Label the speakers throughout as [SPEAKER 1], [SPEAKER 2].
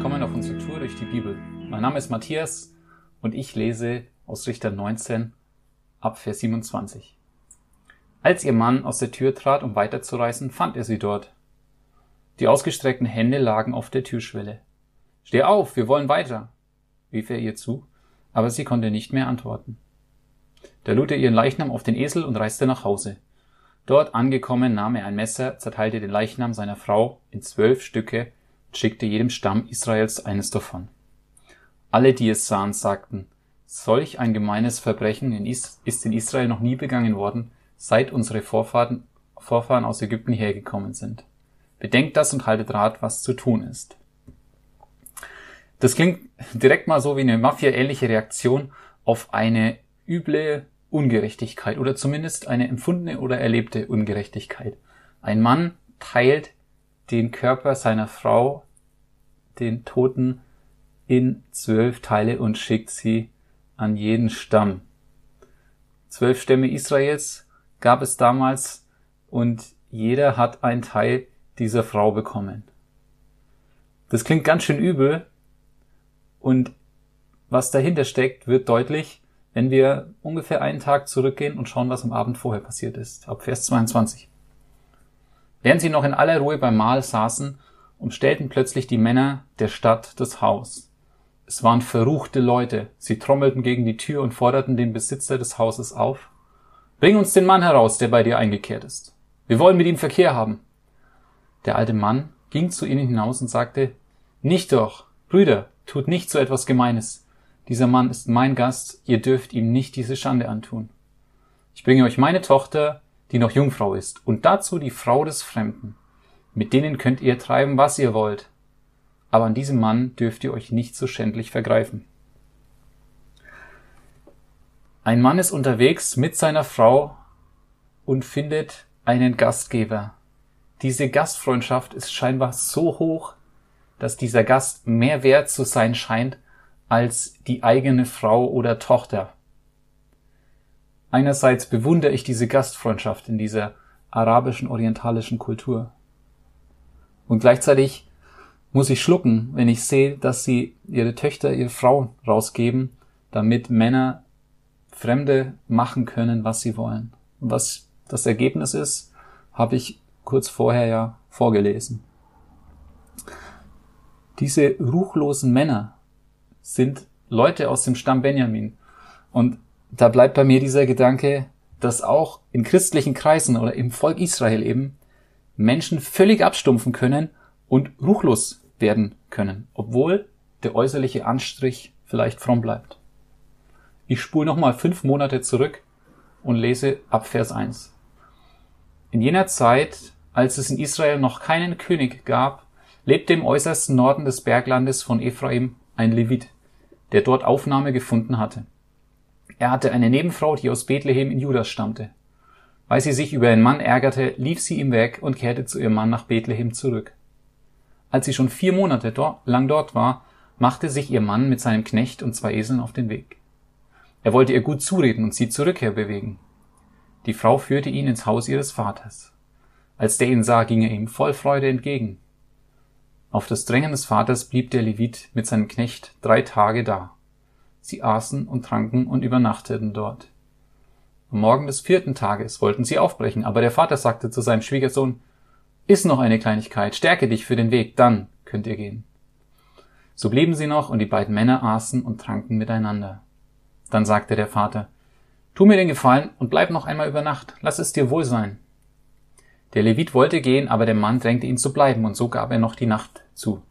[SPEAKER 1] willkommen auf unserer Tour durch die Bibel. Mein Name ist Matthias und ich lese aus Richter 19 ab Vers 27. Als ihr Mann aus der Tür trat, um weiterzureisen, fand er sie dort. Die ausgestreckten Hände lagen auf der Türschwelle. Steh auf, wir wollen weiter, rief er ihr zu, aber sie konnte nicht mehr antworten. Da lud er ihren Leichnam auf den Esel und reiste nach Hause. Dort angekommen nahm er ein Messer, zerteilte den Leichnam seiner Frau in zwölf Stücke schickte jedem Stamm Israels eines davon. Alle, die es sahen, sagten, solch ein gemeines Verbrechen ist in Israel noch nie begangen worden, seit unsere Vorfahren, Vorfahren aus Ägypten hergekommen sind. Bedenkt das und haltet Rat, was zu tun ist. Das klingt direkt mal so wie eine Mafia-ähnliche Reaktion auf eine üble Ungerechtigkeit oder zumindest eine empfundene oder erlebte Ungerechtigkeit. Ein Mann teilt den Körper seiner Frau, den Toten, in zwölf Teile und schickt sie an jeden Stamm. Zwölf Stämme Israels gab es damals und jeder hat einen Teil dieser Frau bekommen. Das klingt ganz schön übel und was dahinter steckt, wird deutlich, wenn wir ungefähr einen Tag zurückgehen und schauen, was am Abend vorher passiert ist, ab Vers 22. Während sie noch in aller Ruhe beim Mahl saßen, umstellten plötzlich die Männer der Stadt das Haus. Es waren verruchte Leute. Sie trommelten gegen die Tür und forderten den Besitzer des Hauses auf. Bring uns den Mann heraus, der bei dir eingekehrt ist. Wir wollen mit ihm Verkehr haben. Der alte Mann ging zu ihnen hinaus und sagte, Nicht doch, Brüder, tut nicht so etwas Gemeines. Dieser Mann ist mein Gast, ihr dürft ihm nicht diese Schande antun. Ich bringe euch meine Tochter, die noch Jungfrau ist, und dazu die Frau des Fremden. Mit denen könnt ihr treiben, was ihr wollt. Aber an diesem Mann dürft ihr euch nicht so schändlich vergreifen. Ein Mann ist unterwegs mit seiner Frau und findet einen Gastgeber. Diese Gastfreundschaft ist scheinbar so hoch, dass dieser Gast mehr wert zu sein scheint als die eigene Frau oder Tochter. Einerseits bewundere ich diese Gastfreundschaft in dieser arabischen orientalischen Kultur. Und gleichzeitig muss ich schlucken, wenn ich sehe, dass sie ihre Töchter, ihre Frau rausgeben, damit Männer Fremde machen können, was sie wollen. Und was das Ergebnis ist, habe ich kurz vorher ja vorgelesen. Diese ruchlosen Männer, sind Leute aus dem Stamm Benjamin. Und da bleibt bei mir dieser Gedanke, dass auch in christlichen Kreisen oder im Volk Israel eben Menschen völlig abstumpfen können und ruchlos werden können, obwohl der äußerliche Anstrich vielleicht fromm bleibt. Ich spule nochmal fünf Monate zurück und lese ab Vers 1. In jener Zeit, als es in Israel noch keinen König gab, lebte im äußersten Norden des Berglandes von Ephraim ein Levit, der dort Aufnahme gefunden hatte. Er hatte eine Nebenfrau, die aus Bethlehem in Judas stammte. Weil sie sich über einen Mann ärgerte, lief sie ihm weg und kehrte zu ihrem Mann nach Bethlehem zurück. Als sie schon vier Monate lang dort war, machte sich ihr Mann mit seinem Knecht und zwei Eseln auf den Weg. Er wollte ihr gut zureden und sie zur Rückkehr bewegen. Die Frau führte ihn ins Haus ihres Vaters. Als der ihn sah, ging er ihm voll Freude entgegen. Auf das Drängen des Vaters blieb der Levit mit seinem Knecht drei Tage da. Sie aßen und tranken und übernachteten dort. Am Morgen des vierten Tages wollten sie aufbrechen, aber der Vater sagte zu seinem Schwiegersohn, Iss noch eine Kleinigkeit, stärke dich für den Weg, dann könnt ihr gehen. So blieben sie noch und die beiden Männer aßen und tranken miteinander. Dann sagte der Vater, Tu mir den Gefallen und bleib noch einmal über Nacht, lass es dir wohl sein. Der Levit wollte gehen, aber der Mann drängte ihn zu bleiben, und so gab er noch die Nacht zu.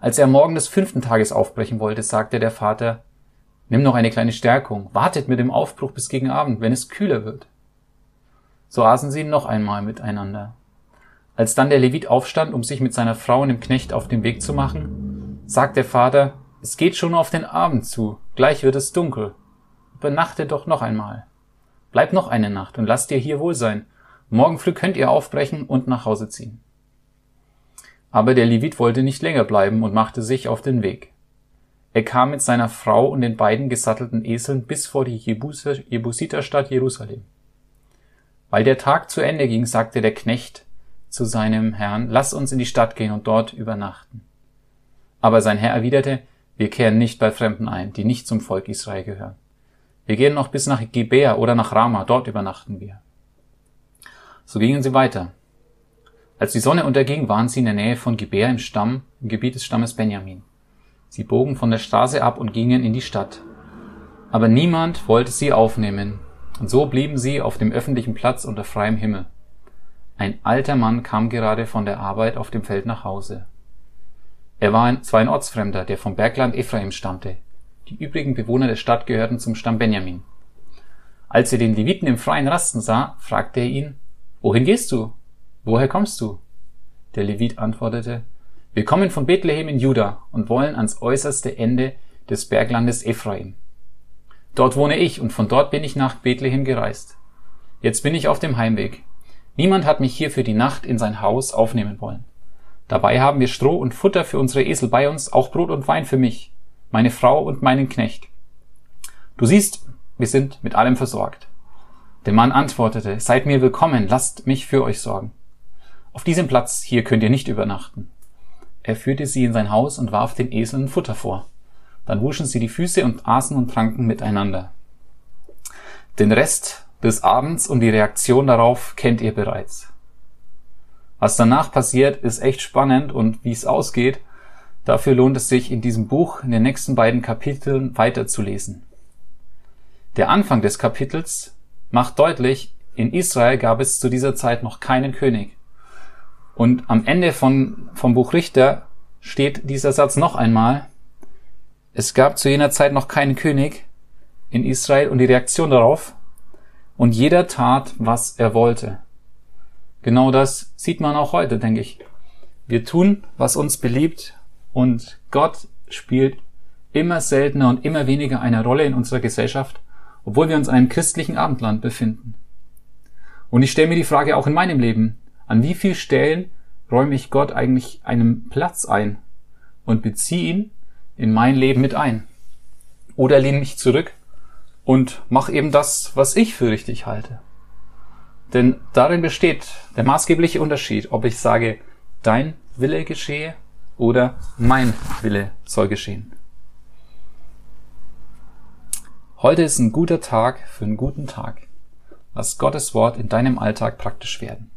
[SPEAKER 1] Als er am Morgen des fünften Tages aufbrechen wollte, sagte der Vater, Nimm noch eine kleine Stärkung, wartet mit dem Aufbruch bis gegen Abend, wenn es kühler wird. So aßen sie noch einmal miteinander. Als dann der Levit aufstand, um sich mit seiner Frau und dem Knecht auf den Weg zu machen, sagt der Vater, es geht schon auf den Abend zu, gleich wird es dunkel. Übernachte doch noch einmal. Bleib noch eine Nacht und lass dir hier wohl sein, Morgen früh könnt ihr aufbrechen und nach Hause ziehen. Aber der Levit wollte nicht länger bleiben und machte sich auf den Weg. Er kam mit seiner Frau und den beiden gesattelten Eseln bis vor die Jebusiterstadt Jerusalem. Weil der Tag zu Ende ging, sagte der Knecht zu seinem Herrn, lass uns in die Stadt gehen und dort übernachten. Aber sein Herr erwiderte, wir kehren nicht bei Fremden ein, die nicht zum Volk Israel gehören. Wir gehen noch bis nach Gibea oder nach Rama, dort übernachten wir. So gingen sie weiter. Als die Sonne unterging, waren sie in der Nähe von Gibea im Stamm, im Gebiet des Stammes Benjamin. Sie bogen von der Straße ab und gingen in die Stadt. Aber niemand wollte sie aufnehmen, und so blieben sie auf dem öffentlichen Platz unter freiem Himmel. Ein alter Mann kam gerade von der Arbeit auf dem Feld nach Hause. Er war ein, zwar ein Ortsfremder, der vom Bergland Ephraim stammte. Die übrigen Bewohner der Stadt gehörten zum Stamm Benjamin. Als er den Leviten im freien Rasten sah, fragte er ihn, Wohin gehst du? Woher kommst du? Der Levit antwortete, Wir kommen von Bethlehem in Juda und wollen ans äußerste Ende des Berglandes Ephraim. Dort wohne ich und von dort bin ich nach Bethlehem gereist. Jetzt bin ich auf dem Heimweg. Niemand hat mich hier für die Nacht in sein Haus aufnehmen wollen. Dabei haben wir Stroh und Futter für unsere Esel bei uns, auch Brot und Wein für mich, meine Frau und meinen Knecht. Du siehst, wir sind mit allem versorgt. Der Mann antwortete, seid mir willkommen, lasst mich für euch sorgen. Auf diesem Platz hier könnt ihr nicht übernachten. Er führte sie in sein Haus und warf den Eseln Futter vor. Dann wuschen sie die Füße und aßen und tranken miteinander. Den Rest des Abends und die Reaktion darauf kennt ihr bereits. Was danach passiert, ist echt spannend und wie es ausgeht, dafür lohnt es sich in diesem Buch in den nächsten beiden Kapiteln weiterzulesen. Der Anfang des Kapitels macht deutlich, in Israel gab es zu dieser Zeit noch keinen König. Und am Ende von, vom Buch Richter steht dieser Satz noch einmal. Es gab zu jener Zeit noch keinen König in Israel und die Reaktion darauf. Und jeder tat, was er wollte. Genau das sieht man auch heute, denke ich. Wir tun, was uns beliebt und Gott spielt immer seltener und immer weniger eine Rolle in unserer Gesellschaft, obwohl wir uns in einem christlichen Abendland befinden. Und ich stelle mir die Frage auch in meinem Leben, an wie vielen Stellen räume ich Gott eigentlich einen Platz ein und beziehe ihn in mein Leben mit ein? Oder lehne mich zurück und mache eben das, was ich für richtig halte? Denn darin besteht der maßgebliche Unterschied, ob ich sage, dein Wille geschehe oder mein Wille soll geschehen. Heute ist ein guter Tag für einen guten Tag. Lass Gottes Wort in deinem Alltag praktisch werden.